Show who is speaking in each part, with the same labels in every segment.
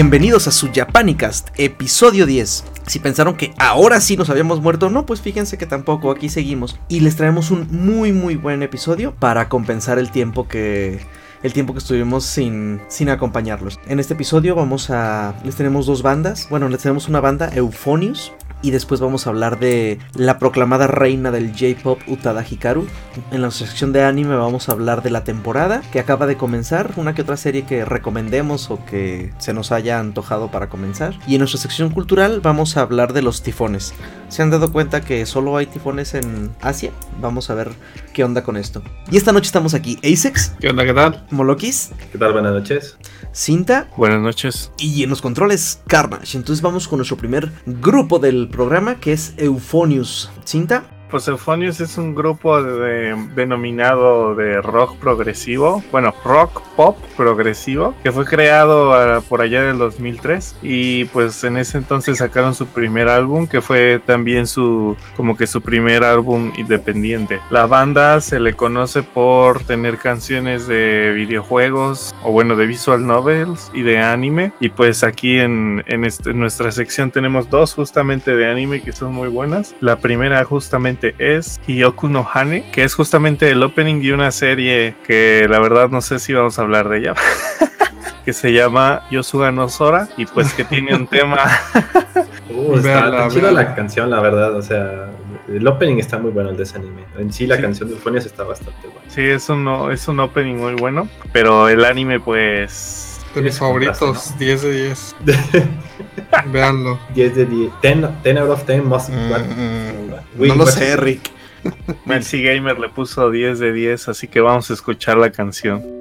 Speaker 1: Bienvenidos a su Japanicast, episodio 10. Si pensaron que ahora sí nos habíamos muerto, no, pues fíjense que tampoco, aquí seguimos. Y les traemos un muy muy buen episodio para compensar el tiempo que el tiempo que estuvimos sin, sin acompañarlos. En este episodio vamos a... les tenemos dos bandas. Bueno, les tenemos una banda, Euphonius, y después vamos a hablar de la proclamada reina del J-Pop Utada Hikaru. En la sección de anime vamos a hablar de la temporada que acaba de comenzar, una que otra serie que recomendemos o que se nos haya antojado para comenzar. Y en nuestra sección cultural vamos a hablar de los tifones. ¿Se han dado cuenta que solo hay tifones en Asia? Vamos a ver qué onda con esto. Y esta noche estamos aquí, Asex.
Speaker 2: ¿Qué onda? ¿Qué tal?
Speaker 1: Molokis.
Speaker 3: ¿Qué tal? Buenas noches.
Speaker 1: Cinta.
Speaker 2: Buenas noches.
Speaker 1: Y en los controles, Carnage. Entonces vamos con nuestro primer grupo del programa que es Euphonius. Cinta.
Speaker 2: Euphonius es un grupo de, denominado de rock progresivo, bueno, rock pop progresivo, que fue creado uh, por allá del 2003 y pues en ese entonces sacaron su primer álbum que fue también su como que su primer álbum independiente. La banda se le conoce por tener canciones de videojuegos o bueno de visual novels y de anime y pues aquí en, en, este, en nuestra sección tenemos dos justamente de anime que son muy buenas. La primera justamente es Hyoku no Hane, que es justamente el opening de una serie que la verdad no sé si vamos a hablar de ella. que se llama Yosuga no Sora y pues que tiene un tema.
Speaker 3: uh, está, chida la canción, la verdad. O sea, el opening está muy bueno el de ese anime. En sí, la canción de Euphonious está bastante buena.
Speaker 2: Sí, es un, es un opening muy bueno, pero el anime, pues.
Speaker 4: De mis favoritos, 10 de 10. Veanlo.
Speaker 3: 10 de 10. 10, out of 10 most.
Speaker 1: Mm, no lo sé, Rick.
Speaker 2: Mercy Gamer le puso 10 de 10, así que vamos a escuchar la canción.「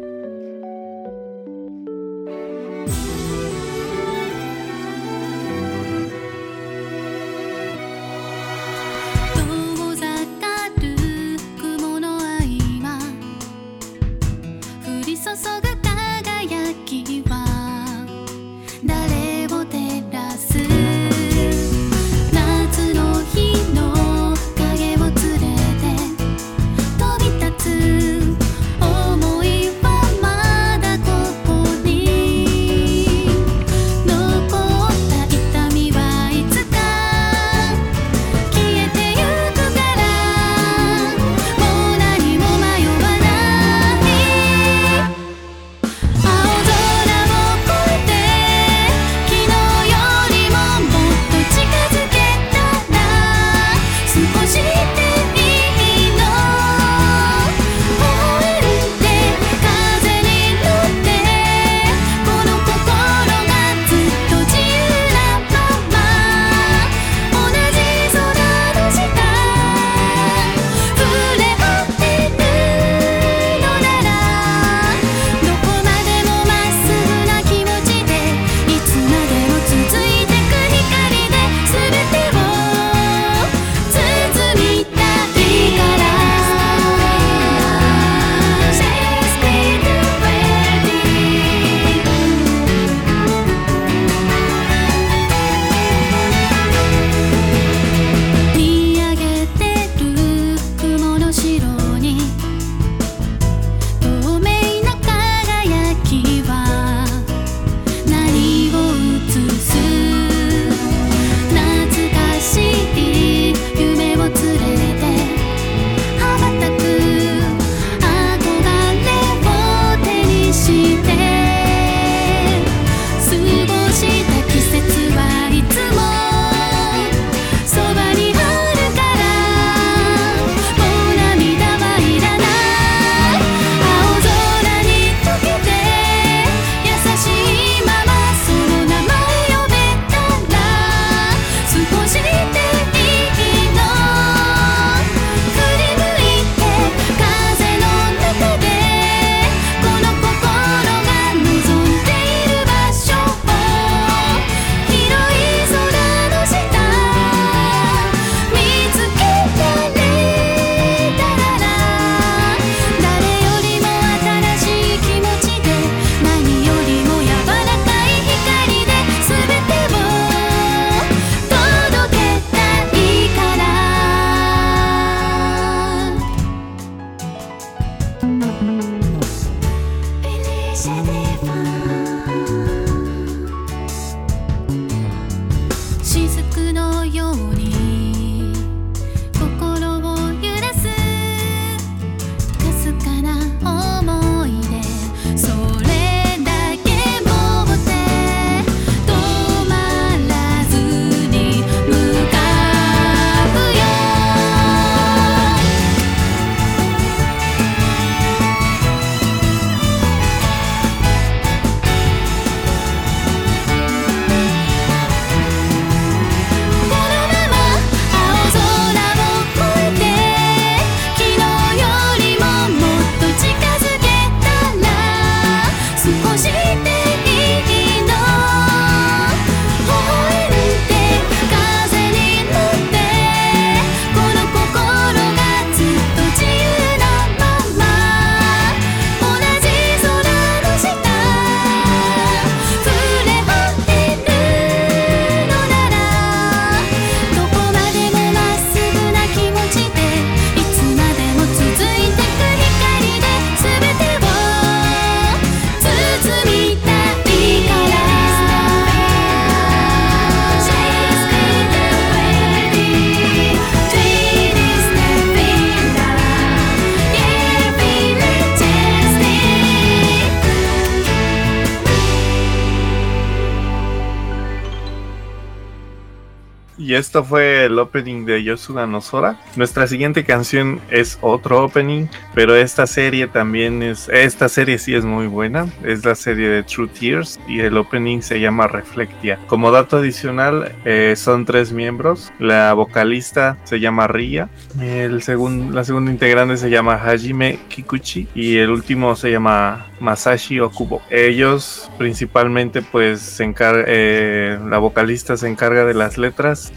Speaker 5: esto fue el opening de Yosuga Nosora. Nuestra siguiente canción es otro opening, pero esta serie también es. Esta serie sí es muy buena. Es la serie de True Tears y el opening se llama Reflectia. Como dato adicional, eh, son tres miembros. La vocalista se llama Ria. El segundo, la segunda integrante se llama Hajime Kikuchi. Y el último se llama Masashi Okubo. Ellos principalmente, pues, se. Eh, la vocalista se encarga de las letras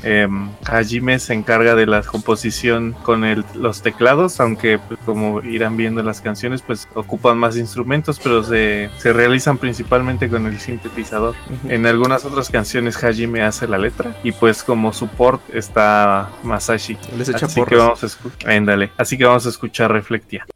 Speaker 5: Hajime se encarga de la composición con el, los teclados, aunque pues, como irán viendo en las canciones, pues ocupan más instrumentos, pero se, se realizan principalmente con el sintetizador. En algunas otras canciones Hajime hace la letra y pues como support está Masashi. así que vamos a escuchar, así que vamos a escuchar Reflectia.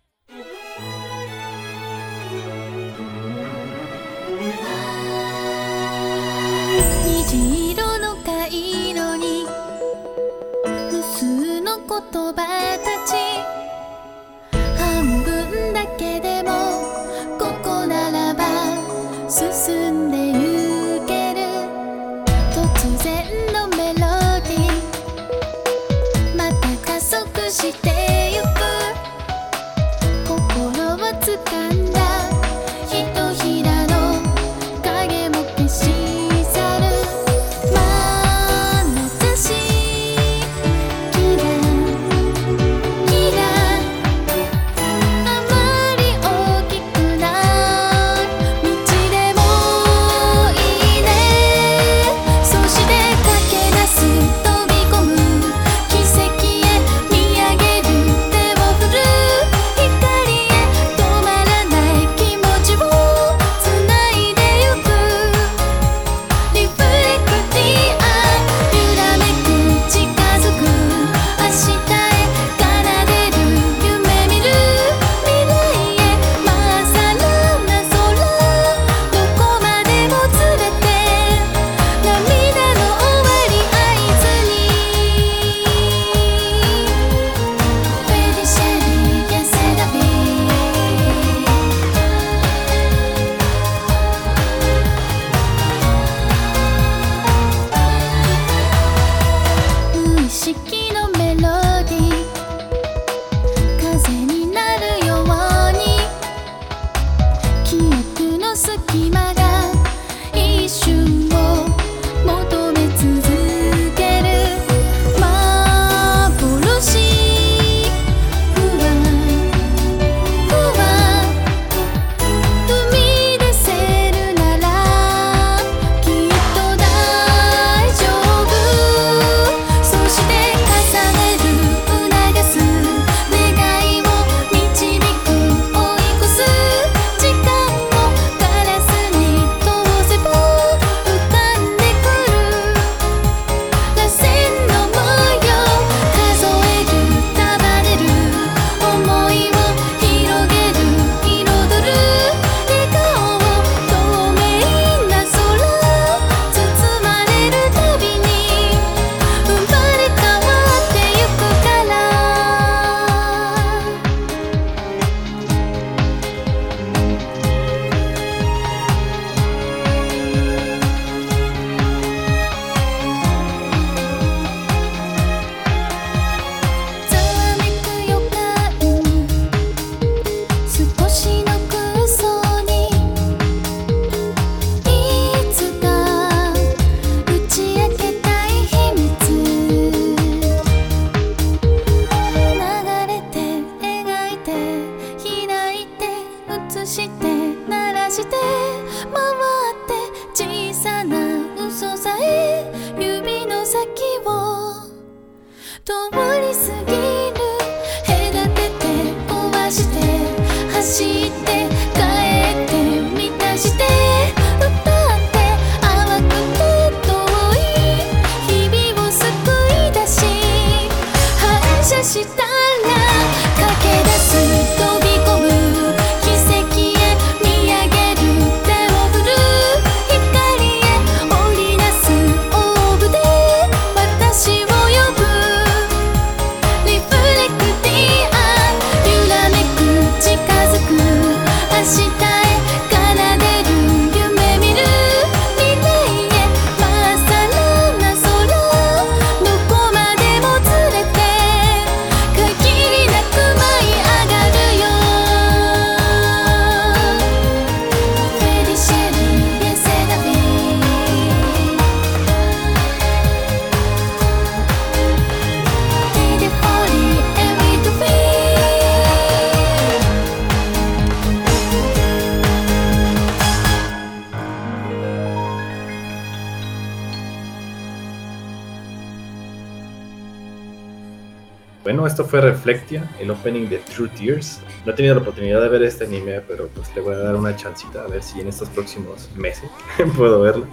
Speaker 3: El opening de True Tears. No he tenido la oportunidad de ver este anime, pero pues le voy a dar una chancita a ver si en estos próximos meses puedo verlo.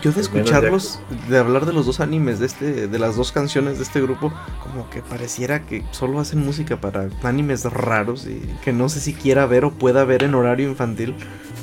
Speaker 1: Yo de escucharlos, de hablar de los dos animes, de este, de las dos canciones de este grupo, como que pareciera que solo hacen música para animes raros y que no sé si quiera ver o pueda ver en horario infantil.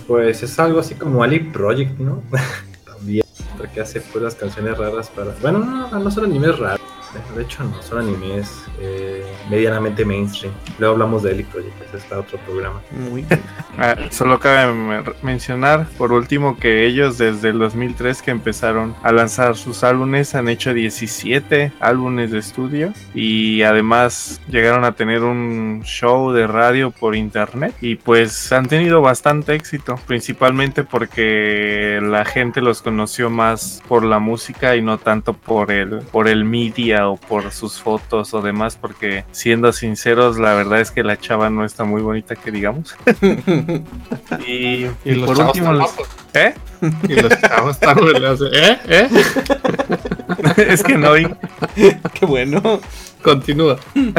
Speaker 3: Pues es algo así como Ali Project, ¿no? También, porque hace las canciones raras para... Bueno, no, no son animes raros de hecho, no, son animes eh, medianamente mainstream. Luego hablamos de Elite Project, ese está otro programa.
Speaker 5: Muy bien. Ah, solo cabe mencionar, por último, que ellos desde el 2003 que empezaron a lanzar sus álbumes han hecho 17 álbumes de estudio y además llegaron a tener un show de radio por internet y pues han tenido bastante éxito, principalmente porque la gente los conoció más por la música y no tanto por el, por el media o por sus fotos o demás, porque siendo sinceros, la verdad es que la chava no está muy bonita que digamos. y, por último, ¿eh? Y los chavos están ¿eh? ¿Eh? es que no vi.
Speaker 1: Qué bueno.
Speaker 5: Continúa.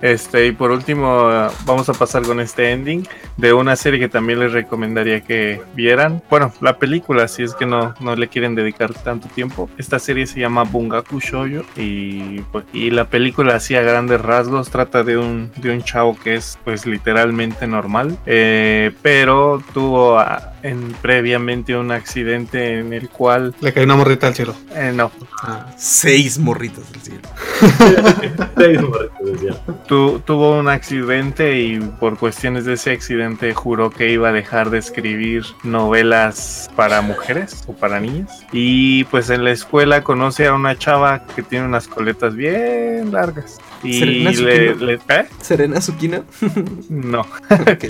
Speaker 5: Este, y por último, vamos a pasar con este ending de una serie que también les recomendaría que vieran. Bueno, la película, si es que no, no le quieren dedicar tanto tiempo. Esta serie se llama Bungaku Shoujo y, pues, y la película, así a grandes rasgos, trata de un, de un chavo que es, pues, literalmente normal, eh, pero tuvo en, previamente un accidente en el cual.
Speaker 4: Le cayó una morrita al cielo.
Speaker 5: Eh, no.
Speaker 1: Ah, seis morritas del cielo.
Speaker 5: seis morritas del cielo. tuvo un accidente y por cuestiones de ese accidente juró que iba a dejar de escribir novelas para mujeres o para niñas. Y pues en la escuela conoce a una chava que tiene unas coletas bien largas. Y
Speaker 1: ¿Serena le, le ¿eh? ¿Serena Zuquina?
Speaker 5: no. ok.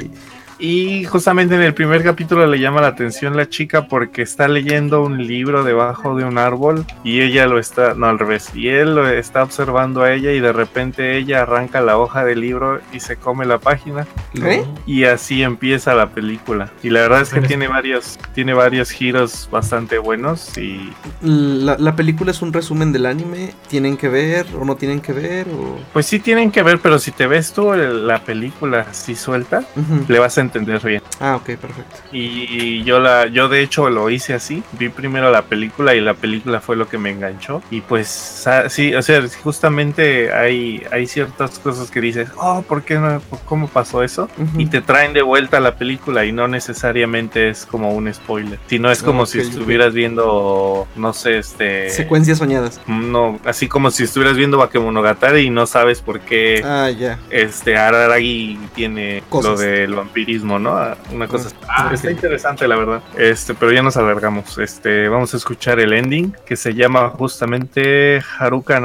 Speaker 5: Y justamente en el primer capítulo le llama la atención la chica porque está leyendo un libro debajo de un árbol y ella lo está, no al revés, y él lo está observando a ella y de repente ella arranca la hoja del libro y se come la página. ¿Eh? Y así empieza la película. Y la verdad es que tiene varios, tiene varios giros bastante buenos y...
Speaker 1: La, película es un resumen del anime, ¿tienen que ver o no tienen que ver? O...
Speaker 5: Pues sí tienen que ver, pero si te ves tú la película así suelta, le vas a entender bien.
Speaker 1: Ah, ok, perfecto.
Speaker 5: Y yo la, yo de hecho lo hice así. Vi primero la película y la película fue lo que me enganchó. Y pues sí, o sea, justamente hay, hay ciertas cosas que dices, oh, ¿por qué no? ¿Cómo pasó eso? Y te traen de vuelta la película y no necesariamente es como un spoiler. Sino es como si estuvieras viendo, no sé, este.
Speaker 1: Secuencias soñadas.
Speaker 5: No, así como si estuvieras viendo Bakemonogatari y no sabes por qué.
Speaker 1: Ah, ya.
Speaker 5: Este Araragi tiene lo del vampirismo ¿no? Ah, una cosa. Ah, está interesante, la verdad. Este, pero ya nos alargamos. Este, vamos a escuchar el ending que se llama justamente Haruka.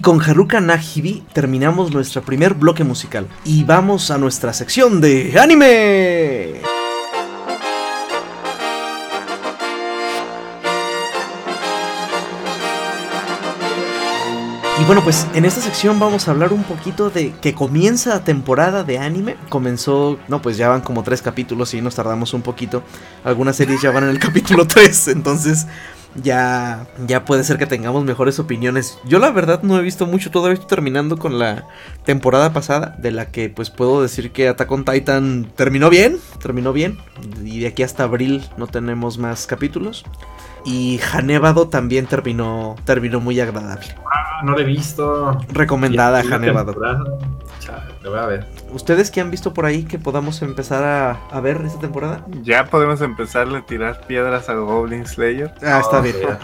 Speaker 1: Y con Haruka Nahibi terminamos nuestro primer bloque musical. Y vamos a nuestra sección de anime. Y bueno, pues en esta sección vamos a hablar un poquito de que comienza la temporada de anime. Comenzó, no, pues ya van como tres capítulos y nos tardamos un poquito. Algunas series ya van en el capítulo 3, entonces ya, ya puede ser que tengamos mejores opiniones. Yo la verdad no he visto mucho, todavía estoy terminando con la temporada pasada, de la que pues puedo decir que Attack on Titan terminó bien, terminó bien. Y de aquí hasta abril no tenemos más capítulos. Y Hanevado también terminó, terminó muy agradable.
Speaker 3: Ah, no lo he visto.
Speaker 1: Recomendada Hanevado.
Speaker 3: Lo voy a ver.
Speaker 1: ¿Ustedes qué han visto por ahí que podamos empezar a, a ver esta temporada?
Speaker 5: Ya podemos empezarle a tirar piedras a Goblin Slayer.
Speaker 1: Ah, está bien.
Speaker 3: ya.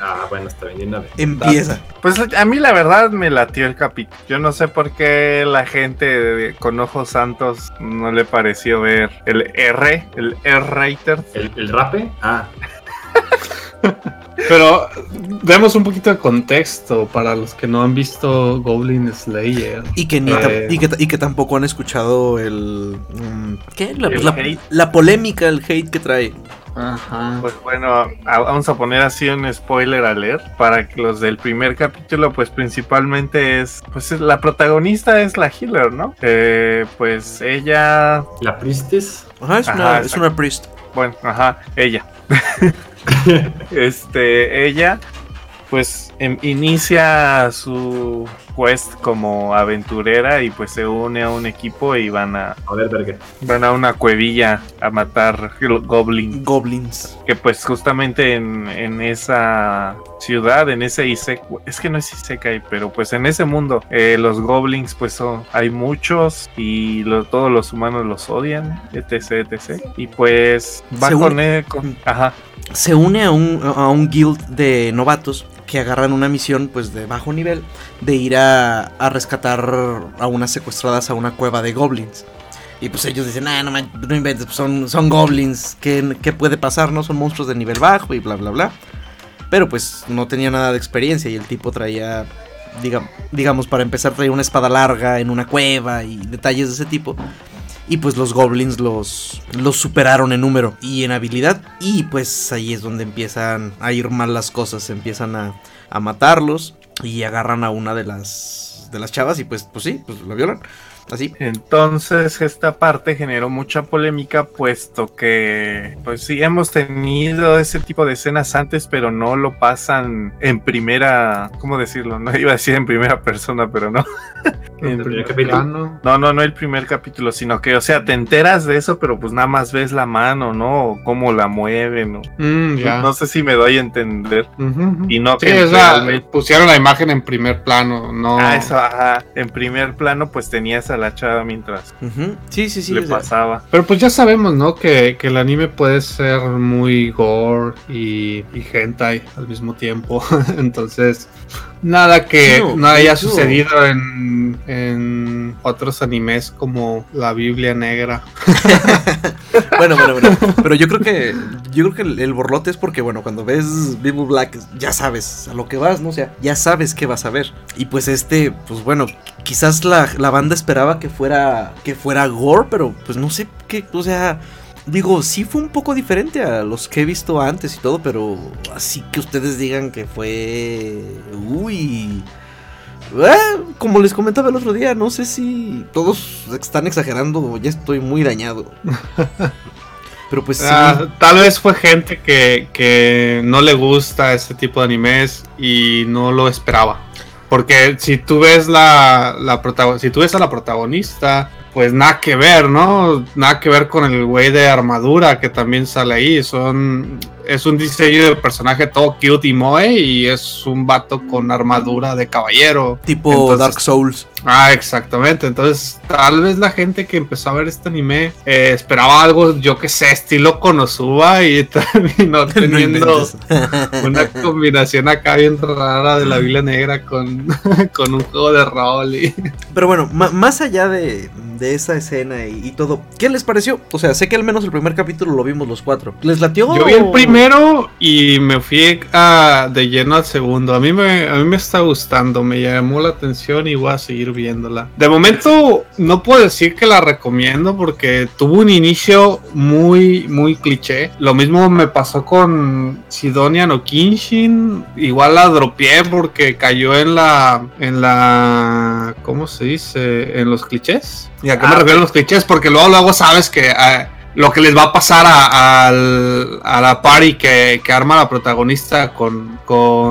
Speaker 3: Ah, bueno, está bien. una vez.
Speaker 1: Empieza.
Speaker 5: Pues a mí la verdad me latió el capítulo. Yo no sé por qué la gente de- con ojos santos no le pareció ver el R, el R-Rater.
Speaker 3: ¿El, el rape? Ah,
Speaker 4: Pero demos un poquito de contexto para los que no han visto Goblin Slayer.
Speaker 1: Y que, ni tam-
Speaker 4: Eh.
Speaker 1: y, que, y que tampoco han escuchado el... mm, ¿Qué? La,
Speaker 5: El
Speaker 1: la- polémica, el hate que trae.
Speaker 4: Ajá.
Speaker 5: Pues bueno, a- vamos a poner así un spoiler alert para que los del primer capítulo, pues principalmente es, pues es- la protagonista es la healer, ¿no? Eh, pues ella,
Speaker 3: la Priestess.
Speaker 1: Ajá, es,
Speaker 5: Ajá,
Speaker 1: una, es una priest.
Speaker 5: bueno, ajá, ella. este, ella, pues em- inicia su quest como aventurera y pues se une a un equipo y van a
Speaker 3: A ver, verga.
Speaker 5: van a una cuevilla a matar goblins.
Speaker 1: Goblins.
Speaker 5: que pues justamente en, en esa ciudad, en ese Isekai, es que no es Isekai, pero pues en ese mundo eh, los goblins pues son, hay muchos y lo- todos los humanos los odian, etc, etc. Y pues va
Speaker 1: Se
Speaker 5: con,
Speaker 1: une-
Speaker 5: él, con- ajá,
Speaker 1: Se une a un, a un guild de novatos que agarran una misión pues de bajo nivel de ir a, a rescatar a unas secuestradas a una cueva de goblins. Y pues ellos dicen, ah, no, no inventes, pues son, son goblins, ¿qué, ¿qué puede pasar? No son monstruos de nivel bajo y bla, bla, bla. Pero pues no tenía nada de experiencia y el tipo traía, digamos para empezar, traía una espada larga en una cueva y detalles de ese tipo. Y pues los goblins los, superaron en número y en habilidad. Y pues ahí es donde empiezan a ir mal las cosas. Empiezan a, a matarlos y agarran a una de las, de las chavas y pues, pues sí, pues la violan. Así.
Speaker 5: Entonces esta parte generó mucha polémica puesto que pues sí hemos tenido ese tipo de escenas antes pero no lo pasan en primera, ¿cómo decirlo? No iba a decir en primera persona pero no.
Speaker 3: El
Speaker 5: En
Speaker 3: primer
Speaker 5: primer
Speaker 3: capítulo.
Speaker 4: Plano.
Speaker 5: No, no, no el primer capítulo, sino que, o sea, te enteras de eso, pero pues nada más ves la mano, ¿no? O cómo la mueven, ¿no?
Speaker 4: Mm, ya.
Speaker 5: No sé si me doy a entender. Y no
Speaker 4: Sí,
Speaker 5: que
Speaker 4: es la-
Speaker 5: realmente-
Speaker 4: pusieron la imagen en primer plano, no.
Speaker 5: Ah, eso, ajá. En primer plano, pues tenías a la chava mientras
Speaker 1: Ujú. Sí, sí, sí.
Speaker 5: le pasaba.
Speaker 4: Pero pues ya sabemos, ¿no? Que, que el anime puede ser muy gore y, y hentai al mismo tiempo. Entonces, nada que
Speaker 1: no,
Speaker 4: no haya sucedido en, en otros animes como la Biblia Negra.
Speaker 1: Bueno, bueno, bueno. Pero yo creo que. Yo creo que el, el borlote es porque, bueno, cuando ves Bible Black, ya sabes a lo que vas, ¿no? O sea, ya sabes qué vas a ver. Y pues este, pues bueno, quizás la, la banda esperaba que fuera. que fuera gore, pero pues no sé qué. O sea. Digo, sí fue un poco diferente a los que he visto antes y todo, pero así que ustedes digan que fue. Uy. Eh, como les comentaba el otro día, no sé si todos están exagerando ya estoy muy dañado. Pero pues sí.
Speaker 4: Ah, tal vez fue gente que, que no le gusta este tipo de animes y no lo esperaba. Porque si tú ves la, la si tú ves a la protagonista, pues nada que ver, ¿no? Nada que ver con el güey de armadura que también sale ahí. Son es un diseño de personaje todo cute y moe y es un vato con armadura de caballero.
Speaker 1: tipo
Speaker 4: entonces-
Speaker 1: Dark Souls.
Speaker 4: Ah, exactamente. Entonces, tal vez la gente que empezó a ver este anime eh, esperaba algo, yo que sé, estilo Konosuba y terminó teniendo una combinación acá bien rara de la Biblia Negra con, con un juego de rol. Y...
Speaker 1: Pero bueno, más allá de, de esa escena y, y todo, ¿qué les pareció? O sea, sé que al menos el primer capítulo lo vimos los cuatro. ¿Les latió?
Speaker 4: Yo vi el primer primero y me fui a, de lleno al segundo. A mí, me, a mí me está gustando, me llamó la atención y voy a seguir viéndola. De momento no puedo decir que la recomiendo porque tuvo un inicio muy, muy cliché. Lo mismo me pasó con Sidonia no Kinshin. Igual la dropeé porque cayó en la, en la, ¿cómo se dice? En los clichés. ¿Y a qué me
Speaker 5: Ah,
Speaker 4: refiero a los clichés? Porque luego, luego sabes que... ah, lo que les va a pasar a, al- a la party que, que arma la protagonista con,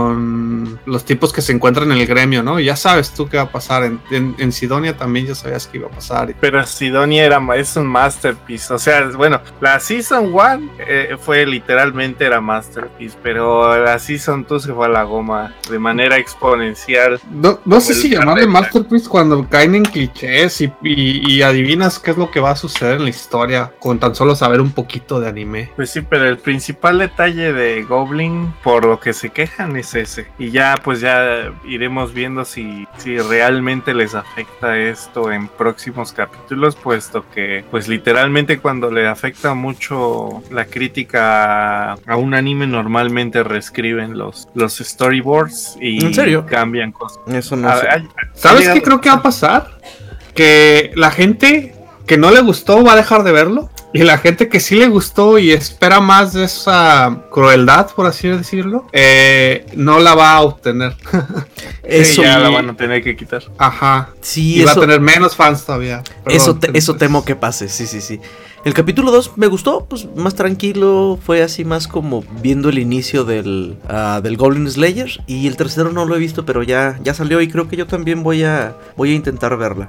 Speaker 4: con los tipos que se encuentran en el gremio, ¿no? Ya sabes tú qué va a pasar. En, en- en Sidonia también ya sabías que iba a pasar.
Speaker 5: Pero Sidonia era, es un masterpiece. O sea, bueno, la Season 1 fue literalmente era masterpiece, pero la Season 2 se fue a la goma de manera exponencial.
Speaker 4: No, no sé si llamarle. Masterpiece cuando caen en clichés y, y- y adivinas qué es lo que va a suceder en la historia con tan solo saber un poquito de anime.
Speaker 5: Pues sí, pero el principal detalle de Goblin, por lo que se quejan, es ese. Y ya, pues ya iremos viendo si, si realmente les afecta esto en próximos capítulos, puesto que, pues literalmente cuando le afecta mucho la crítica a un anime, normalmente reescriben los, los storyboards y
Speaker 1: ¿En serio?
Speaker 5: cambian cosas.
Speaker 1: Eso no
Speaker 5: A-
Speaker 1: sé.
Speaker 5: hay-
Speaker 4: ¿Sabes qué creo que va a pasar? Que la gente que no le gustó va a dejar de verlo. Y la gente que sí le gustó y espera más de esa crueldad, por así decirlo, eh, no la va a obtener.
Speaker 1: Eso,
Speaker 5: Sí, ya la van a tener que quitar.
Speaker 4: Ajá.
Speaker 1: sí,
Speaker 4: y va a tener menos fans todavía.
Speaker 1: eso, te- eso temo que pase, sí, sí, sí. El capítulo 2 me gustó, pues más tranquilo, fue así más como viendo el inicio del, ah, del Goblin Slayer. Y el tercero no lo he visto, pero ya, ya salió y creo que yo también voy a, voy a intentar verla.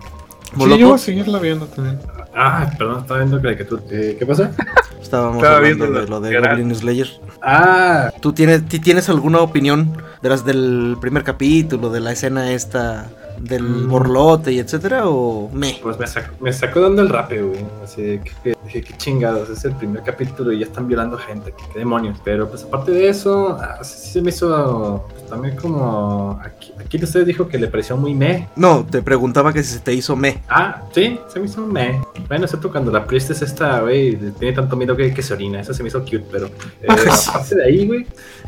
Speaker 4: Sí, yo voy a seguirla viendo también.
Speaker 3: Ah, perdón, estaba viendo que tú. eh, ¿Qué pasa?
Speaker 1: estábamos
Speaker 5: Estaba
Speaker 1: hablando
Speaker 5: viendo
Speaker 1: de lo de
Speaker 5: era-
Speaker 1: Goblin Slayer.
Speaker 3: Ah,
Speaker 1: ¿Tú tienes, ti- tienes alguna opinión de las del primer capítulo, de la escena esta del
Speaker 3: Mm.
Speaker 1: borlote y etcétera? ¿O me?
Speaker 3: pues me sacó, me sacó dando el rape, güey. Así de que, que- dije, qué chingados, es el primer capítulo y ya están violando gente, qué demonios. Pero pues aparte de eso, ah, sí, sí se me hizo pues, también como. Aquí, aquí usted dijo que le pareció muy meh.
Speaker 1: No, te preguntaba que si se te hizo me.
Speaker 3: Ah, sí, se me hizo meh. Bueno, excepto cuando la priestess esta, güey, tiene tanto miedo que, que se orina. Eso se me hizo cute, pero eh, aparte de ahí, güey.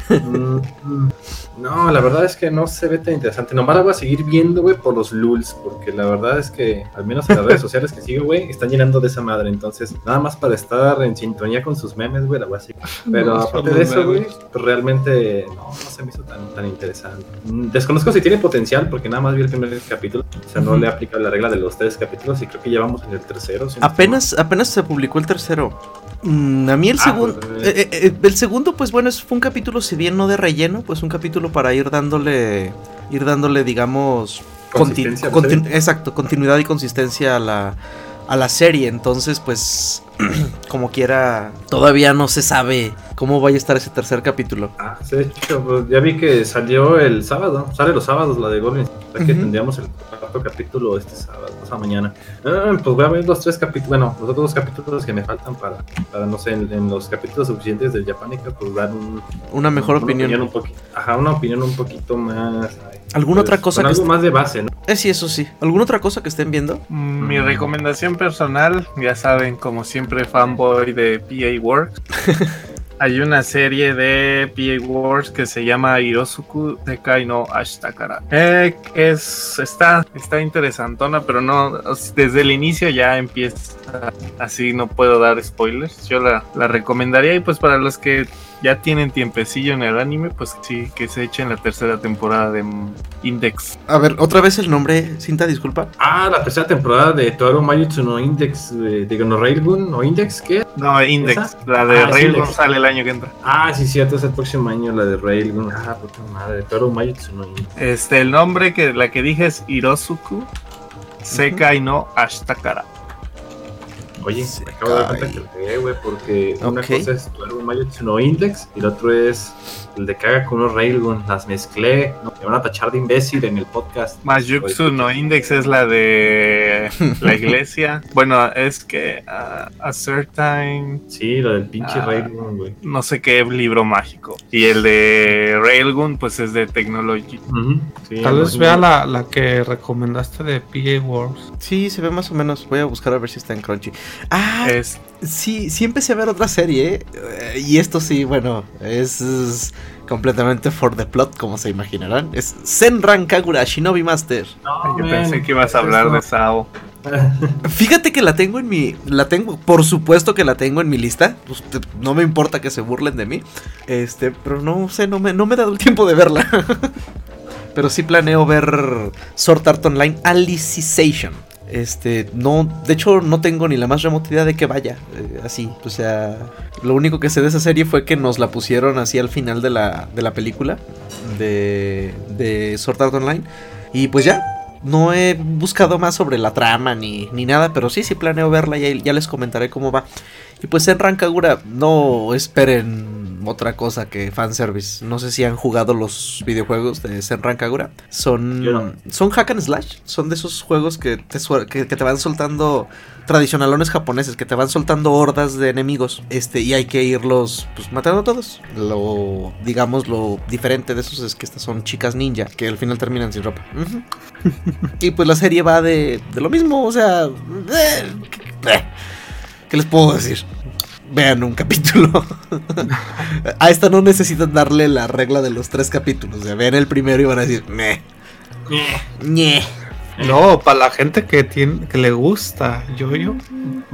Speaker 3: mm, mm, no, la verdad es que no se ve tan interesante. Nomás la voy a seguir viendo, güey, por los lulz. Porque la verdad es que, al menos en las redes sociales que sigo, güey, están llenando de esa madre. Entonces, nada más para estar en sintonía con sus memes, güey, la voy a seguir. Pero
Speaker 4: No,
Speaker 3: aparte de eso, güey, pues realmente no, no se me hizo tan, tan interesante. Mm, Desconozco si tiene potencial, porque nada más vi el primer capítulo. O sea, no le aplica la regla de los tres capítulos y creo que ya vamos en el tercero. si no estoy
Speaker 1: Apenas, apenas se publicó el tercero. Mm, a mí el
Speaker 3: Ah,
Speaker 1: segundo.
Speaker 3: pues,
Speaker 1: eh, eh, eh, el segundo, pues bueno, es, fue un capítulo, si bien no de relleno, pues un capítulo para ir dándole. Ir dándole, digamos. exacto, continuidad y consistencia a la. A la serie. Entonces, pues. como quiera. Todavía no se sabe cómo vaya a estar ese tercer capítulo.
Speaker 3: Ah, sí, pues, ya vi que salió el sábado. Sale los sábados la de Goblin. Que
Speaker 1: Ujú.
Speaker 3: tendríamos el cuarto capítulo este sábado, o sea, mañana. Ah, pues voy a ver los tres capítulos, bueno, los otros dos capítulos que me faltan para, para no sé, en, en los capítulos suficientes del Japanica, pues dar un,
Speaker 1: Una mejor opinión.
Speaker 3: un poqui- Ajá, una opinión un poquito más. ay,
Speaker 1: ¿Alguna
Speaker 3: pues,
Speaker 1: otra cosa
Speaker 3: con
Speaker 1: que
Speaker 3: algo más de base, ¿no?
Speaker 1: Eh, sí, eso sí. ¿Alguna otra cosa que estén viendo?
Speaker 5: Mi
Speaker 3: Mm.
Speaker 5: recomendación personal, ya saben, como siempre, fanboy de PA Works. Hay una serie de PA Works que se llama Hirosuku Sekai no Ashtakara. Eh, es, está, está interesantona, pero no, desde el inicio ya empieza así, no puedo dar spoilers. Yo la, la recomendaría y pues para los que ya tienen tiempecillo en el anime, pues sí, que se echen la tercera temporada de Index.
Speaker 1: A ver, otra vez el nombre, cinta, disculpa.
Speaker 3: Ah, la tercera temporada de Toaru Mayutsu no Index, de, de no Railgun o Index, ¿qué?
Speaker 5: No, Index.
Speaker 3: ¿Esa?
Speaker 5: La de
Speaker 3: Ah,
Speaker 5: Railgun sale el año que entra.
Speaker 3: Ah, sí, cierto, es el próximo año la de Railgun. Ah, puta madre, Toaru Mayutsu no Index.
Speaker 5: Este, el nombre que la que dije es Hirosuku Sekai no Ashtakara.
Speaker 3: Oye, me acabo de dar cuenta que lo pegué, güey, porque una cosa es Toaru Mayutsu no Index y el otro es el de Kaga Kuno Railgun. Las mezclé, ¿no? me van a tachar de imbécil en el podcast.
Speaker 5: Mayutsu no Index es la de la iglesia. Bueno, es que uh, a certain
Speaker 3: Sí, lo del pinche
Speaker 5: Ah.
Speaker 3: Railgun, güey.
Speaker 5: no sé qué libro mágico. Y el de Railgun pues es de
Speaker 3: sí,
Speaker 4: Tal vez vea la, la que recomendaste de PA Wars.
Speaker 1: Sí, se ve más o menos. Voy a buscar a ver si está en Crunchy. Ah,
Speaker 5: Es,
Speaker 1: sí, sí empecé a ver otra serie. eh, y esto sí, bueno, es, es completamente for the plot, como se imaginarán. Es Senran Kagura Shinobi Master.
Speaker 5: yo pensé que ibas a hablar de Sao.
Speaker 1: Fíjate que la tengo en mi. La tengo, por supuesto que la tengo en mi lista. Pues, te- no me importa que se burlen de mí. Este, pero no sé, no me, no me he dado el tiempo de verla. pero sí planeo ver Sword Art Online Alicization. Este, no, de hecho no tengo ni la más remota idea de que vaya, eh, así, o sea, lo único que sé de esa serie fue que nos la pusieron así al final de la, de la película de, de Sword Art Online y pues ya, no he buscado más sobre la trama ni, ni nada, pero sí, sí planeo verla y ya les comentaré cómo va. Y pues en Rancagura, no esperen otra cosa que fanservice. No sé si han jugado los videojuegos de Senran Kagura. Son,
Speaker 3: no.
Speaker 1: son hack and slash. Son de esos juegos que te, que, que te van soltando tradicionalones japoneses, que te van soltando hordas de enemigos. Este, y hay que irlos pues, matando a todos. Lo, digamos, lo diferente de esos es que estas son chicas ninja, que al final terminan sin ropa. Y pues la serie va de, de lo mismo, o sea... eh. ¿Qué les puedo decir? Vean un capítulo. A esta no necesitan darle la regla de los tres capítulos. O sea, vean el primero y van a decir, meh. ñe".
Speaker 4: No, para la gente que tiene, que le gusta Yo-Yo,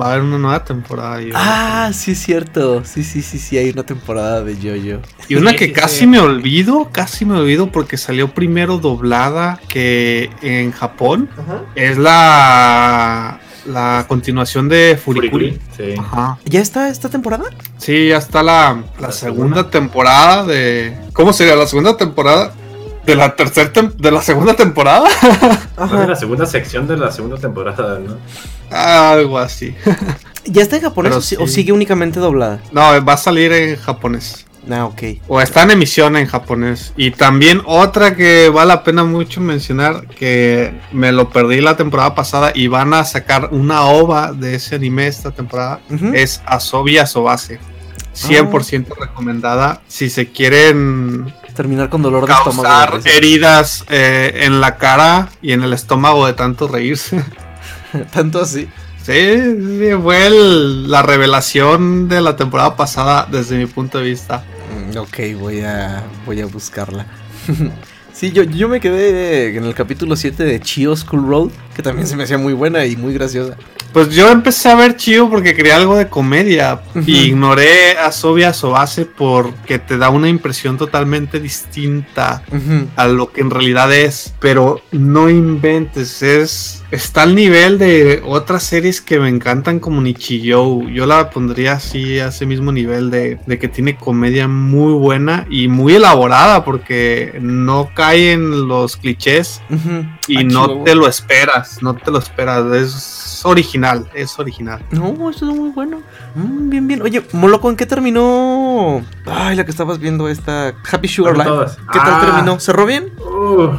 Speaker 4: va a haber una nueva temporada. de Yo-Yo.
Speaker 1: Ah, sí es cierto. Sí, sí, sí, sí, hay una temporada de Yo-Yo.
Speaker 4: y una que
Speaker 3: sí,
Speaker 4: casi
Speaker 3: sí.
Speaker 4: me olvido, casi me olvido porque salió primero doblada que en Japón. Es la la continuación de Furikuri.
Speaker 3: Sí.
Speaker 4: Ajá.
Speaker 1: ¿Ya está esta temporada?
Speaker 4: Sí, ya está la, la
Speaker 3: La
Speaker 4: segunda,
Speaker 3: segunda.
Speaker 4: temporada de. ¿Cómo sería la segunda temporada? De la tercera tem- de la segunda temporada.
Speaker 3: Es la segunda sección de la segunda temporada, ¿no?
Speaker 4: Algo así.
Speaker 1: ¿Ya está en japonés
Speaker 4: sí.
Speaker 1: o sigue únicamente doblada?
Speaker 4: No, va a salir en japonés.
Speaker 1: Ah, ok.
Speaker 4: O está en emisión en japonés. Y también otra que vale la pena mucho mencionar, que me lo perdí la temporada pasada y van a sacar una ova de ese anime esta temporada, es Asobi Asobase. 100% recomendada si se quieren
Speaker 1: Terminar con dolor de estómago. de
Speaker 4: heridas eh, en la cara y en el estómago de tanto reírse.
Speaker 1: Tanto así.
Speaker 4: Sí, sí, fue el- la revelación de la temporada pasada desde mi punto de vista.
Speaker 1: Mm, Ok, voy a, voy a buscarla. sí, yo, yo me quedé en el capítulo 7 de Chio School Road, que también se me hacía muy buena y muy graciosa.
Speaker 4: Pues yo empecé a ver Chio porque quería algo de comedia.
Speaker 1: Ujú.
Speaker 4: Y ignoré a Sobia Sobase porque te da una impresión totalmente distinta a lo que en realidad es. Pero no inventes, es. Está al nivel de otras series que me encantan como Nichijou. Yo la pondría así a ese mismo nivel de, de que tiene comedia muy buena y muy elaborada porque no cae en los clichés y
Speaker 1: Ah,
Speaker 4: no te lo esperas, no te lo esperas. Es original, es original.
Speaker 1: No, eso es muy bueno. Mm, bien, bien. Oye, Moloco, ¿en qué terminó? Ay, la que estabas viendo esta Happy Sugar Life. ¿Qué tal
Speaker 3: Ah.
Speaker 1: terminó? ¿Cerró bien?
Speaker 3: Uh,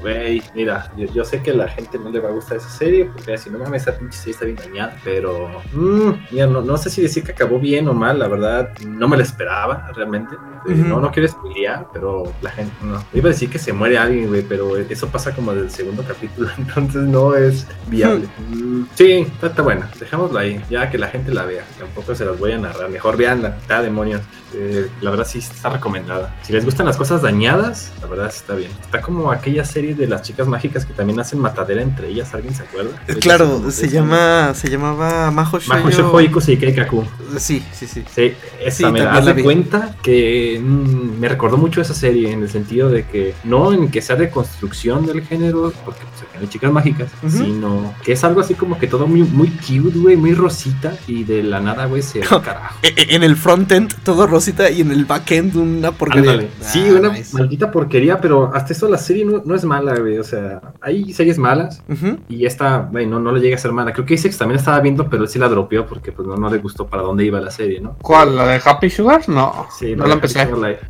Speaker 3: Güey, mira, yo, yo sé que a la gente no le va a gustar esa serie, porque si no mames, esa pinche serie está bien dañada, pero mm, mira, no, no sé si decir que acabó bien o mal, la verdad, no me la esperaba realmente. Eh. No, no quiero spoilear, pero la gente, no. Iba a decir que se muere alguien, güey, pero eso pasa como del segundo capítulo, entonces no es viable. Mm, sí, está, está buena, dejémoslo ahí, ya que la gente la vea, tampoco se las voy a narrar, mejor veanla, está demonios. Eh, la verdad sí está recomendada. Si les gustan las cosas dañadas, la verdad está bien. Está como aquella serie de las chicas mágicas que también hacen matadera entre ellas, ¿alguien se acuerda?
Speaker 1: Eh, Claro, se llama, se llamaba Majo Shoujo.
Speaker 3: Majo Shoujo Iku Seikei Kaku.
Speaker 1: Sí, sí, sí.
Speaker 3: Sí, esa
Speaker 1: Sí,
Speaker 3: me das
Speaker 1: la
Speaker 3: cuenta que mm, me recordó mucho esa serie en el sentido de que no en que sea de construcción del género, porque pues hay chicas mágicas, sino que es algo así como que todo muy, muy cute, güey, muy rosita y de la nada, güey, se va carajo.
Speaker 1: E- e- En el frontend todo rosita y en el backend una porquería.
Speaker 3: Ándale. Sí,
Speaker 1: Ah,
Speaker 3: una
Speaker 1: nice.
Speaker 3: maldita porquería, pero hasta eso la serie no, no es mala, güey. O sea, hay series malas
Speaker 1: Ujú.
Speaker 3: y esta, güey, no, no le llega a ser mala. Creo que Isaac también estaba viendo, pero él sí la dropeó porque pues no, no le gustó para dónde iba la serie, ¿no?
Speaker 4: ¿Cuál? ¿La de Happy Sugar? No,
Speaker 3: Sí,
Speaker 4: no la empecé.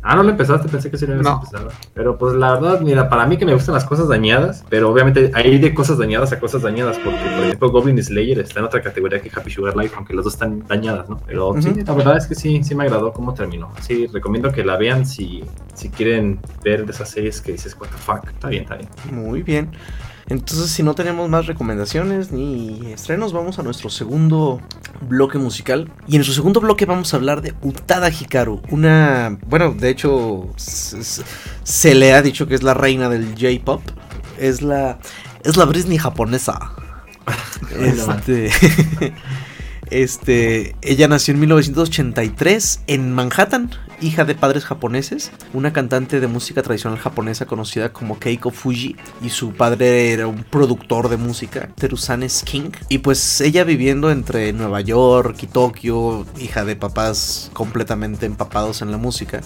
Speaker 3: Ah, no la empezaste, pensé que sí la habías
Speaker 4: No.
Speaker 3: empezado. Pero pues la verdad, mira, para mí que me gustan las cosas dañadas, pero obviamente hay de cosas dañadas a cosas dañadas, porque por ejemplo Goblin Slayer está en otra categoría que Happy Sugar Life, aunque las dos están dañadas, ¿no? Pero sí,
Speaker 1: Ujú.
Speaker 3: la verdad es que sí, sí me agradó cómo terminó. Sí, recomiendo que la vean si, si quieren ver de esas series que dices, what the fuck, está bien, está bien.
Speaker 1: Muy bien. Entonces, si no tenemos más recomendaciones ni estrenos, vamos a nuestro segundo bloque musical. Y en nuestro segundo bloque vamos a hablar de Utada Hikaru. Una. Bueno, de hecho, se, se le ha dicho que es la reina del J-pop. Es la. Es la Britney japonesa. este. Este, ella nació en 1983 en Manhattan, hija de padres japoneses, una cantante de música tradicional japonesa conocida como Keiko Fuji y su padre era un productor de música, Terusane King. Y pues ella viviendo entre Nueva York y Tokio, hija de papás completamente empapados en la música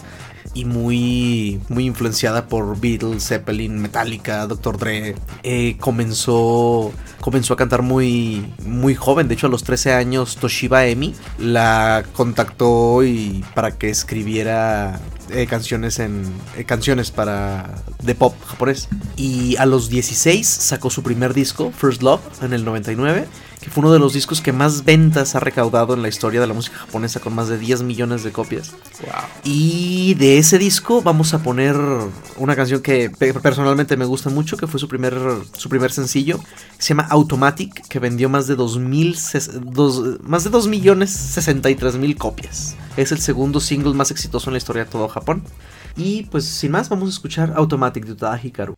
Speaker 1: y muy, muy influenciada por Beatles, Zeppelin, Metallica, Dr. Dre. Eh, comenzó, comenzó a cantar muy, muy joven. De hecho, a los 13 años, Toshiba Emi la contactó y para que escribiera eh, canciones en eh, canciones para de pop japonés. Y a los 16 sacó su primer disco, First Love, en el 99 que fue uno de los discos que más ventas ha recaudado en la historia de la música japonesa con más de 10 millones de copias. Y de ese disco vamos a poner una canción que personalmente me gusta mucho, que fue su primer, su primer sencillo, se llama Automatic, que vendió más de 2 mil, dos, más de 2 millones 63 mil copias. Es el segundo single más exitoso en la historia de todo Japón. Y pues sin más vamos a escuchar Automatic de Utada Hikaru.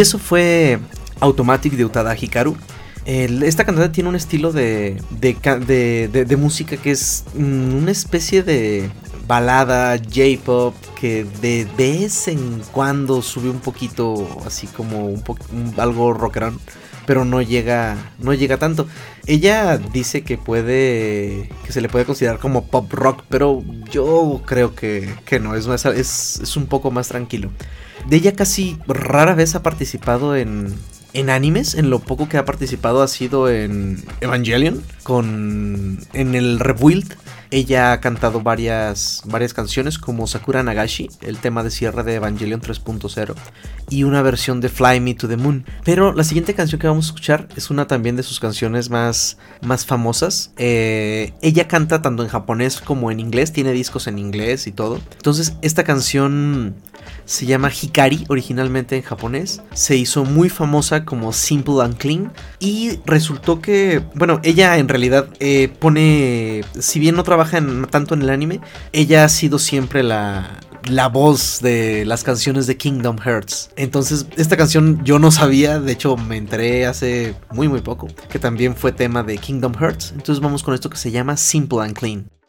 Speaker 1: Y eso fue Automatic de Utada Hikaru. Esta cantante tiene un estilo de, de, ca- de- de- de música que es mm, una especie de balada J-pop que de vez en cuando sube un poquito así como algo rockerón, pero no llega no llega tanto. Ella dice que puede que se le puede considerar como pop rock, pero yo creo que, que no, es, más- es, es un poco más tranquilo. De ella casi rara vez ha participado en, en animes. En lo poco que ha participado ha sido en Evangelion. Con. En el Rebuild. Ella ha cantado varias, varias canciones como Sakura Nagashi, el tema de cierre de Evangelion 3.0, y una versión de Fly Me to the Moon. Pero la siguiente canción que vamos a escuchar es una también de sus canciones más, más famosas. Eh, ella canta tanto en japonés como en inglés, tiene discos en inglés y todo. Entonces, esta canción se llama Hikari originalmente en japonés. Se hizo muy famosa como Simple and Clean. Y resultó que, bueno, ella en realidad eh, pone, si bien no trabaja tanto en el anime, ella ha sido siempre la, la voz de las canciones de Kingdom Hearts. Entonces, esta canción yo no sabía, de hecho me enteré hace muy muy poco, que también fue tema de Kingdom Hearts. Entonces vamos con esto que se llama Simple and Clean.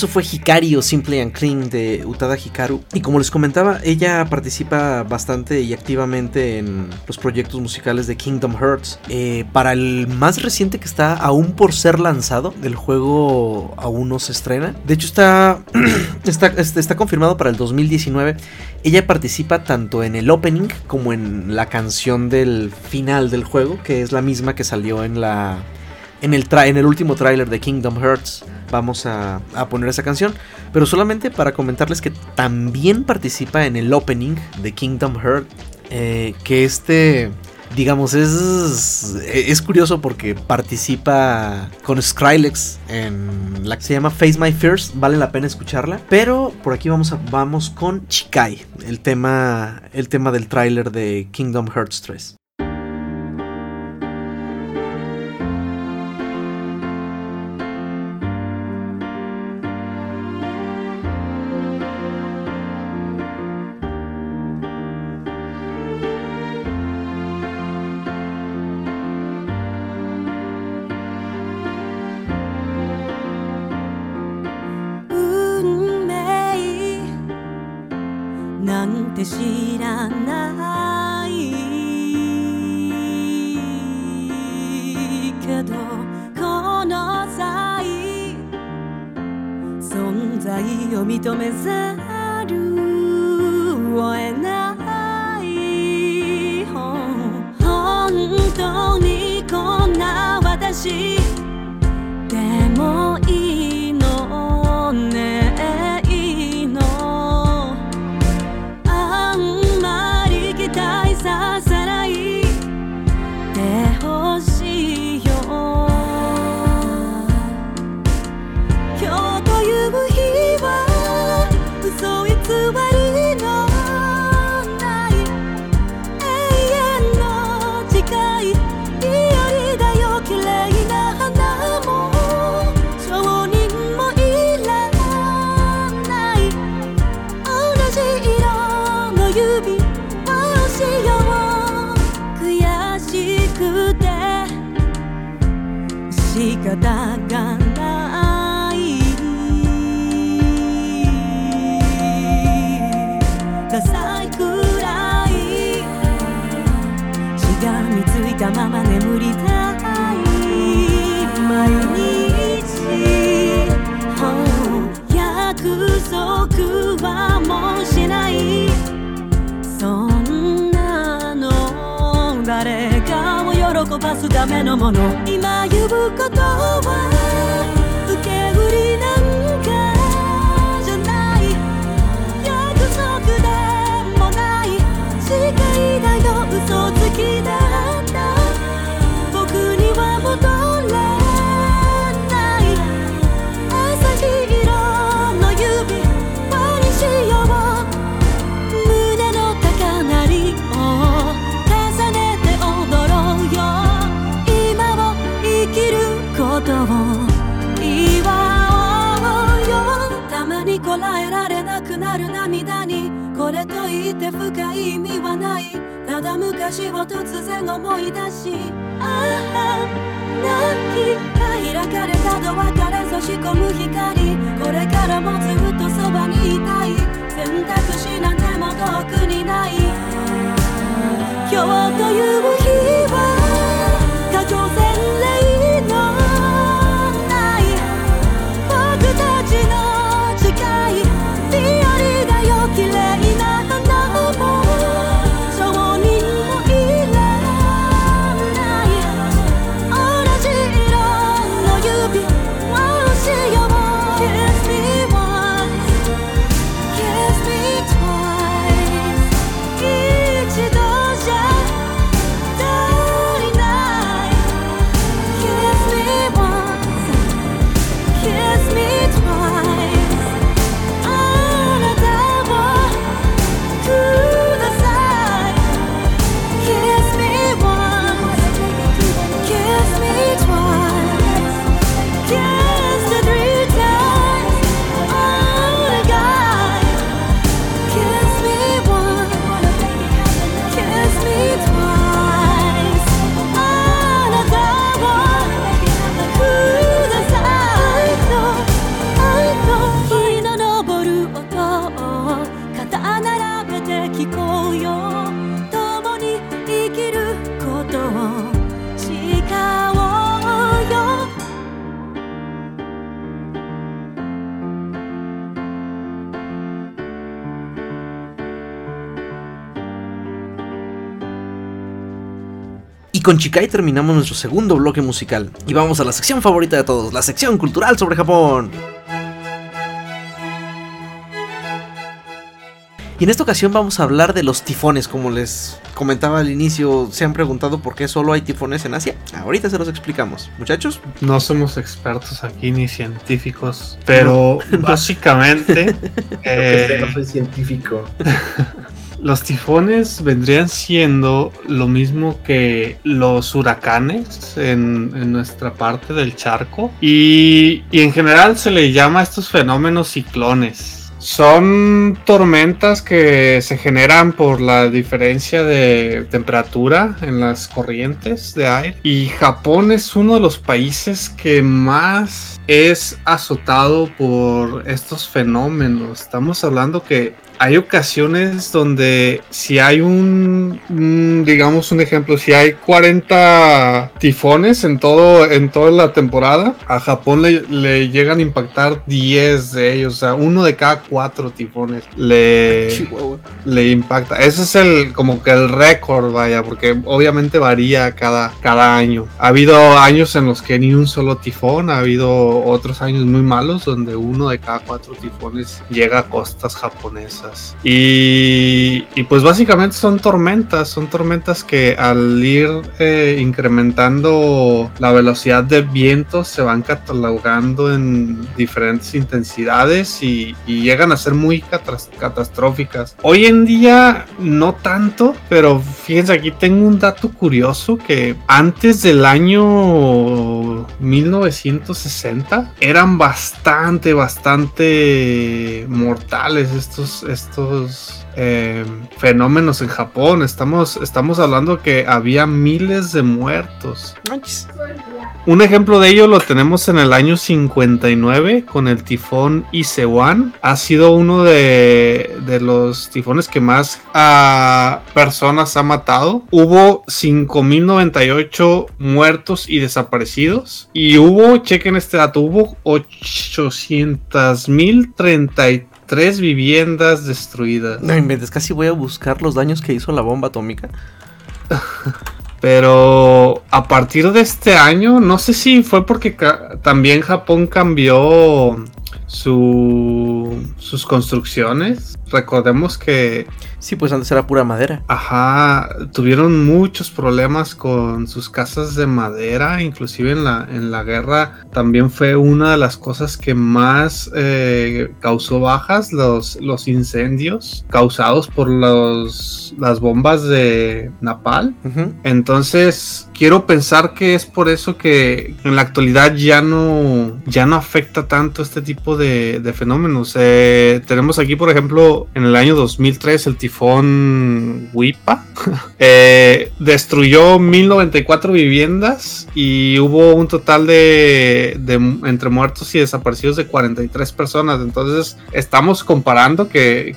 Speaker 1: Eso fue Hikari o Simple and Clean de Utada Hikaru. Y como les comentaba, ella participa bastante y activamente en los proyectos musicales de Kingdom Hearts. Eh, para el más reciente que está aún por ser lanzado, el juego aún no se estrena. De hecho, está, está, este, está confirmado para el 2019. Ella participa tanto en el opening como en la canción del final del juego, que es la misma que salió en la en el, en el último tráiler de Kingdom Hearts vamos a, a poner esa canción, pero solamente para comentarles que también participa en el opening de Kingdom Hearts, eh, que este, digamos, es, es curioso porque participa con Skrillex en la que se llama Face My Fears, vale la pena escucharla, pero por aquí vamos, a, vamos con Chikai, el tema, el tema del tráiler de Kingdom Hearts 3.
Speaker 2: がみつい。たまま眠りたい。毎日 Oh 約束はもうしない。そんなの誰かを喜ばすためのもの今言うことはただ昔を突然思い出しああ泣き開かれたドアから差し込む光。これからもずっとそばにいたい。選択肢なんても遠くにない。今日という日は過去
Speaker 1: Y con Chikai terminamos nuestro segundo bloque musical. Y vamos a la sección favorita de todos, la sección cultural sobre Japón. Y en esta ocasión vamos a hablar de los tifones, como les comentaba al inicio, se han preguntado por qué solo hay tifones en Asia. Ahorita se los explicamos. Muchachos,
Speaker 4: No somos expertos aquí ni científicos, pero básicamente
Speaker 3: Lo que
Speaker 4: eh,
Speaker 3: sé, no soy científico.
Speaker 4: los tifones vendrían siendo lo mismo que los huracanes en, nuestra parte del charco y, y en general se le llama a estos fenómenos ciclones. Son tormentas que se generan por la diferencia de temperatura en las corrientes de aire. Y Japón es uno de los países que más es azotado por estos fenómenos. Estamos hablando que hay ocasiones donde si hay un, digamos un ejemplo, si hay 40 tifones en todo en toda la temporada, a Japón le, le llegan a impactar 10 de ellos, o sea, uno de cada cuatro tifones le,
Speaker 1: Chihuahua.
Speaker 4: le impacta. Ese es el como que el récord, vaya, porque obviamente varía cada, cada año. Ha habido años en los que ni un solo tifón, ha habido otros años muy malos donde uno de cada cuatro tifones llega a costas japonesas. Y, pues básicamente son tormentas, son tormentas que al ir eh, incrementando la velocidad de viento se van catalogando en diferentes intensidades y, y llegan a ser muy catastróficas. Hoy en día no tanto, pero fíjense aquí tengo un dato curioso que antes del año 1960 eran bastante, bastante mortales estos, estos eh, fenómenos en Japón. Estamos, estamos hablando que había miles de muertos. Un ejemplo de ello lo tenemos en el año 59 con el tifón Isewan. Ha sido uno de, de los tifones que más a personas ha matado. Hubo 5.098 muertos y desaparecidos. Y hubo, chequen este dato, hubo 800.033 viviendas destruidas.
Speaker 1: No inventes, casi voy a buscar los daños que hizo la bomba atómica.
Speaker 4: Pero a partir de este año, no sé si fue porque también Japón cambió su, sus construcciones. Recordemos que,
Speaker 1: Sí, pues antes era pura madera.
Speaker 4: ajá, tuvieron muchos problemas con sus casas de madera, inclusive en la, en la guerra también fue una de las cosas que más eh, causó bajas, los, los incendios causados por los, las bombas de Napal. Entonces, quiero pensar que es por eso que en la actualidad ya no, ya no afecta tanto este tipo de, fenómenos. Eh, tenemos aquí, por ejemplo, en el año 2003 el tifón Wipa. eh, destruyó 1094 viviendas y hubo un total de, de entre muertos y desaparecidos de 43 personas. Entonces, estamos comparando que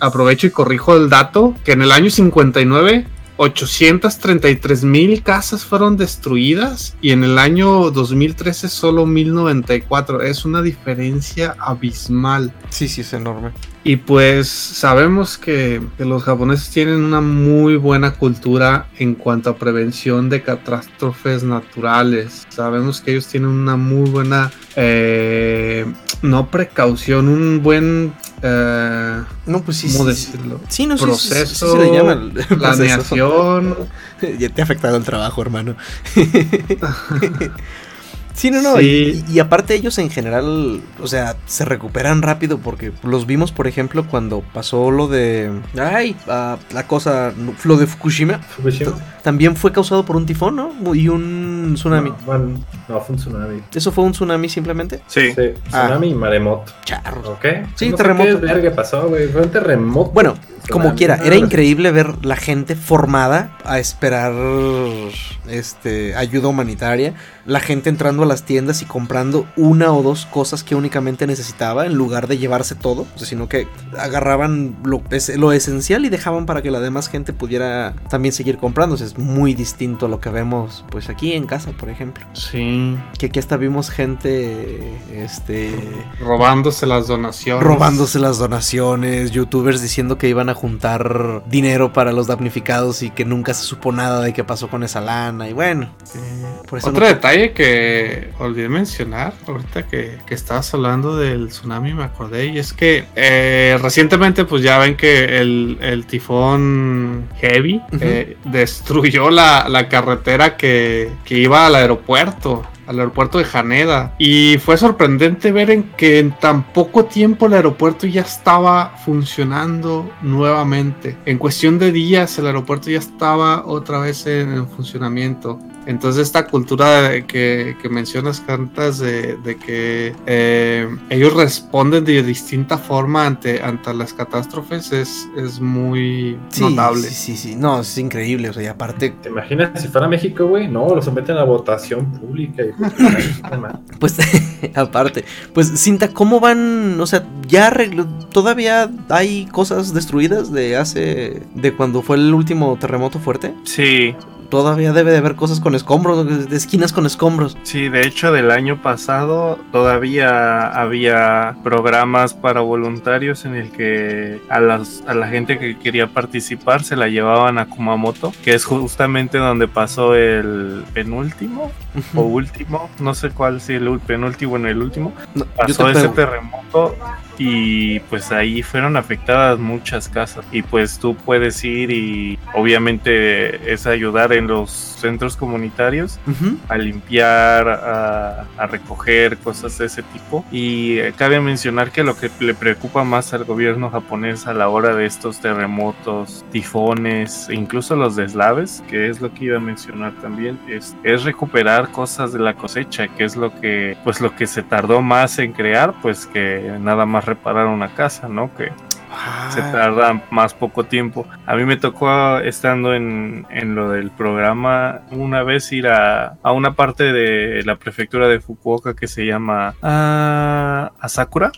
Speaker 4: aprovecho y corrijo el dato, que en el año 59 833 mil casas fueron destruidas y en el año 2013 solo 1094. Es una diferencia abismal.
Speaker 1: Sí, sí, es enorme.
Speaker 4: Y pues sabemos que, que los japoneses tienen una muy buena cultura en cuanto a prevención de catástrofes naturales. Sabemos que ellos tienen una muy buena, eh, no precaución, un buen, eh,
Speaker 1: No, pues sí,
Speaker 4: ¿cómo
Speaker 1: sí,
Speaker 4: decirlo?
Speaker 1: Sí, no, sí, sí, sí, sí,
Speaker 4: Proceso,
Speaker 1: se le llama el proceso.
Speaker 4: Planeación.
Speaker 1: ya te ha afectado el trabajo, hermano. sí, no, no.
Speaker 4: Sí.
Speaker 1: Y, y aparte ellos en general, o sea, se recuperan rápido porque los vimos, por ejemplo, cuando pasó lo de... Ay, ah, la cosa, lo de Fukushima.
Speaker 3: Fukushima.
Speaker 1: También fue causado por un tifón, ¿no? Y un tsunami.
Speaker 3: No, bueno, no, fue un tsunami.
Speaker 1: ¿Eso fue un tsunami simplemente?
Speaker 5: Sí.
Speaker 3: Sí, tsunami y maremoto.
Speaker 1: Charro.
Speaker 3: ¿Ok?
Speaker 1: Sí,
Speaker 3: no
Speaker 1: terremoto.
Speaker 3: Sé qué verga pasó, güey. Fue un terremoto.
Speaker 1: Bueno, como quiera, era increíble ver la gente formada a esperar este ayuda humanitaria, la gente entrando a las tiendas y comprando una o dos cosas que únicamente necesitaba en lugar de llevarse todo, o sea, sino que agarraban lo, es- lo esencial y dejaban para que la demás gente pudiera también seguir comprando. O sea, es muy distinto a lo que vemos pues aquí en casa, por ejemplo.
Speaker 4: Sí.
Speaker 1: Que aquí hasta vimos gente, este,
Speaker 4: Robándose las donaciones.
Speaker 1: robándose las donaciones, youtubers diciendo que iban a juntar dinero para los damnificados y que nunca se supo nada de qué pasó con esa lana. Y bueno, eh, por eso
Speaker 4: Otro
Speaker 1: no-
Speaker 4: detalle que olvidé mencionar ahorita que, que estabas hablando del tsunami me acordé y es que eh, recientemente pues ya ven que el, el tifón Heavy eh, destruyó la, la carretera que, que iba al aeropuerto al aeropuerto de Haneda. Y fue sorprendente ver en que en tan poco tiempo el aeropuerto ya estaba funcionando nuevamente. En cuestión de días el aeropuerto ya estaba otra vez en, en funcionamiento entonces esta cultura que, que mencionas, Cantas, de, de que eh, ellos responden de distinta forma ante, ante las catástrofes es, es muy
Speaker 1: Sí,
Speaker 4: notable.
Speaker 1: Sí, sí, sí. No, es increíble. O sea, y aparte,
Speaker 3: ¿Te imaginas si fuera México, güey? No, lo someten a votación pública. Y,
Speaker 1: pues, aparte, pues, Cinta, ¿cómo van? O sea, ya arregló, todavía hay cosas destruidas de hace, de cuando fue el último terremoto fuerte.
Speaker 5: Sí,
Speaker 1: Todavía debe de haber cosas con escombros, de esquinas con escombros.
Speaker 5: sí, de hecho del año pasado todavía había programas para voluntarios en el que a, las, a la gente que quería participar se la llevaban a Kumamoto, que es justamente donde pasó el penúltimo o último, no sé cuál, si el penúltimo o en el último,
Speaker 1: No,
Speaker 5: pasó
Speaker 1: te
Speaker 5: ese terremoto y pues ahí fueron afectadas muchas casas y pues tú puedes ir y obviamente es ayudar en los centros comunitarios
Speaker 1: Ujú.
Speaker 5: a limpiar, a, a recoger cosas de ese tipo. Y eh, cabe mencionar que lo que le preocupa más al gobierno japonés a la hora de estos terremotos, tifones, e incluso los deslaves, que es lo que iba a mencionar también, es, es recuperar cosas de la cosecha, que es lo que, pues lo que se tardó más en crear, pues que nada más reparar una casa, ¿no? Que se
Speaker 1: Ah,
Speaker 5: tarda más poco tiempo. A mí me tocó estando en, en lo del programa una vez ir a, a una parte de la prefectura de Fukuoka que se llama ah, Asakura.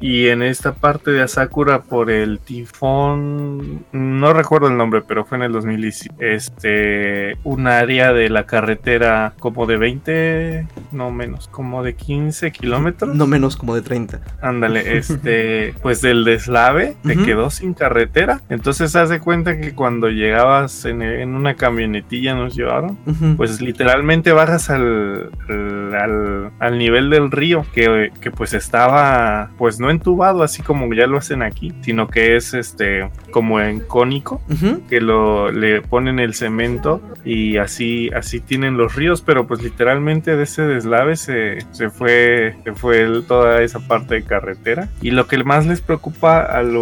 Speaker 5: Y en esta parte de Asakura por el tifón, no recuerdo el nombre, pero fue en el 2010, este, un área de la carretera como de 20, no menos, como de 15 kilómetros.
Speaker 1: No menos como de 30.
Speaker 5: Ándale, este, pues del deslave te quedó sin carretera. Entonces haz de cuenta que cuando llegabas en, en una camionetilla nos llevaron,
Speaker 1: Ujú.
Speaker 5: pues literalmente bajas al, al, al- nivel del río, que, que pues estaba, pues no entubado así como ya lo hacen aquí, sino que es este, como en cónico
Speaker 1: Ujú.
Speaker 5: que lo le ponen el cemento y así así tienen los ríos pero pues literalmente de ese deslave se, se fue se fue el- toda esa parte de carretera y lo que más les preocupa a los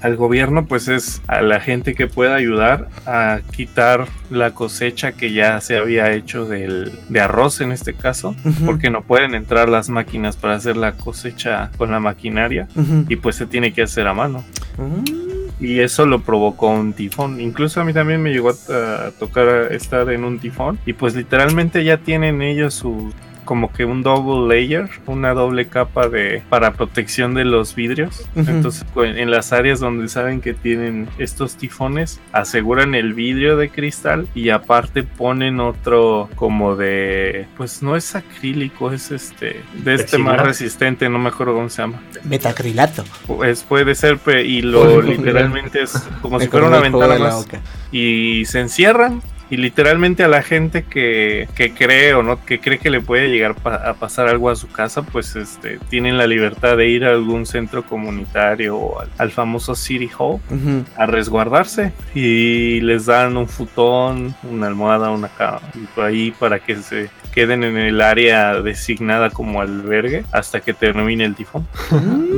Speaker 5: al gobierno pues es a la gente que pueda ayudar a quitar la cosecha que ya se había hecho del, de arroz en este caso porque no pueden entrar las máquinas para hacer la cosecha con la maquinaria y pues se tiene que hacer a mano
Speaker 1: Mm.
Speaker 5: y eso lo provocó un tifón. Incluso a mí también me llegó a, a tocar estar en un tifón. Y pues literalmente ya tienen ellos su como que un double layer, una doble capa de para protección de los vidrios. Entonces, cu- en las áreas donde saben que tienen estos tifones, aseguran el vidrio de cristal y aparte ponen otro como de pues no es acrílico, es este de este más resistente, no me acuerdo cómo se llama.
Speaker 1: Metacrilato.
Speaker 5: Pues puede ser, y lo literalmente es como si fuera una ventana más. Y se encierran. Y literalmente a la gente que, que cree o no, que cree que le puede llegar pa- a pasar algo a su casa, pues este, tienen la libertad de ir a algún centro comunitario o al, al famoso City Hall
Speaker 1: Ujú.
Speaker 5: a resguardarse. Y les dan un futón, una almohada, una cama, ahí para que se queden en el área designada como albergue hasta que termine el tifón.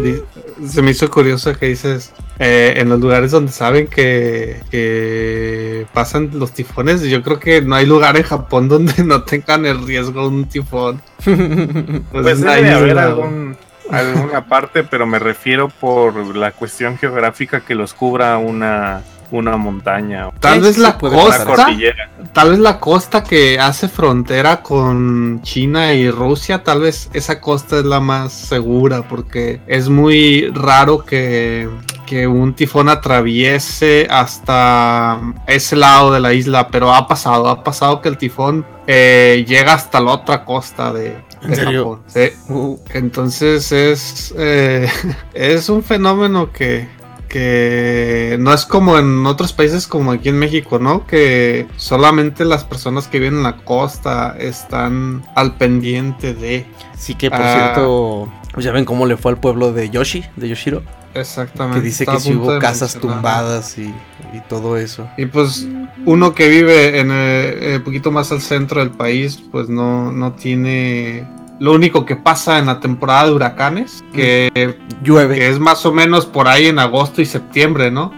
Speaker 4: Di- Se me hizo curioso que dices eh, en los lugares donde saben que, que pasan los tifones. Yo creo que no hay lugar en Japón donde no tengan el riesgo de un tifón.
Speaker 5: Pues
Speaker 4: es
Speaker 5: debe de haber algún, alguna parte, pero me refiero por la cuestión geográfica que los cubra una, una montaña o
Speaker 4: Tal vez la costa,
Speaker 5: cordillera.
Speaker 4: tal vez la costa que hace frontera con China y Rusia, tal vez esa costa es la más segura porque es muy raro que, que un tifón atraviese hasta ese lado de la isla, pero ha pasado, ha pasado que el tifón eh, llega hasta la otra costa de,
Speaker 1: ¿En
Speaker 4: de
Speaker 1: serio?
Speaker 4: Japón. Sí.
Speaker 1: Uh,
Speaker 4: Entonces es, eh, es un fenómeno que, que no es como en otros países como aquí en México, ¿no? Que solamente las personas que viven en la costa están al pendiente de...
Speaker 1: sí que por cierto, pues ya ven cómo le fue al pueblo de Yoshi, de Yoshiro,
Speaker 4: Exactamente.
Speaker 1: que dice que
Speaker 4: punto
Speaker 1: hubo casas tumbadas y, y todo eso.
Speaker 4: Y pues uno que vive en eh, un poquito más al centro del país, pues no, no tiene... Lo único que pasa en la temporada de huracanes, que,
Speaker 1: Llueve.
Speaker 4: que es más o menos por ahí en agosto y septiembre, ¿no?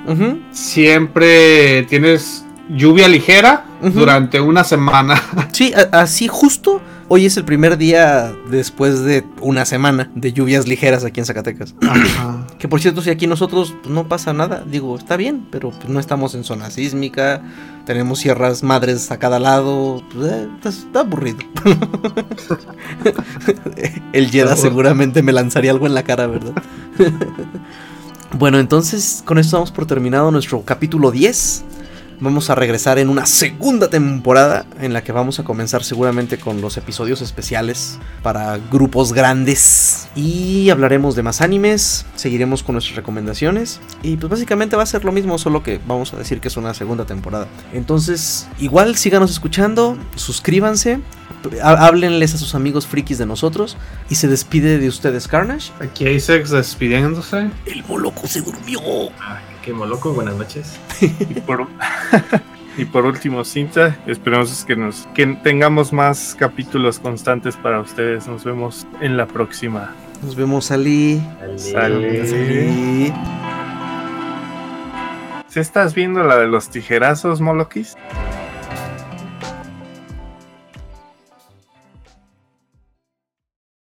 Speaker 4: Siempre tienes lluvia ligera durante una semana.
Speaker 1: Sí, así justo. Hoy es el primer día después de una semana de lluvias ligeras aquí en Zacatecas. Que por cierto, si aquí nosotros pues, no pasa nada, digo, está bien, pero pues, no estamos en zona sísmica, tenemos sierras madres a cada lado, pues, eh, está, está aburrido. el Jedi seguramente me lanzaría algo en la cara, ¿verdad? bueno, entonces con esto damos por terminado nuestro capítulo 10. Vamos a regresar en una segunda temporada en la que vamos a comenzar seguramente con los episodios especiales para grupos grandes y hablaremos de más animes, seguiremos con nuestras recomendaciones y pues básicamente va a ser lo mismo, solo que vamos a decir que es una segunda temporada. Entonces, igual síganos escuchando, suscríbanse, há- háblenles a sus amigos frikis de nosotros y se despide de ustedes Carnage.
Speaker 4: Aquí Isaac despidiéndose.
Speaker 1: El moloco se durmió.
Speaker 3: Qué moloco, buenas noches.
Speaker 5: Y por, y por último, Cinta, esperemos que, nos, que tengamos más capítulos constantes para ustedes. Nos vemos en la próxima.
Speaker 1: Nos vemos Ali. Ali.
Speaker 5: ¿Sí estás viendo la de los tijerazos, Molokis?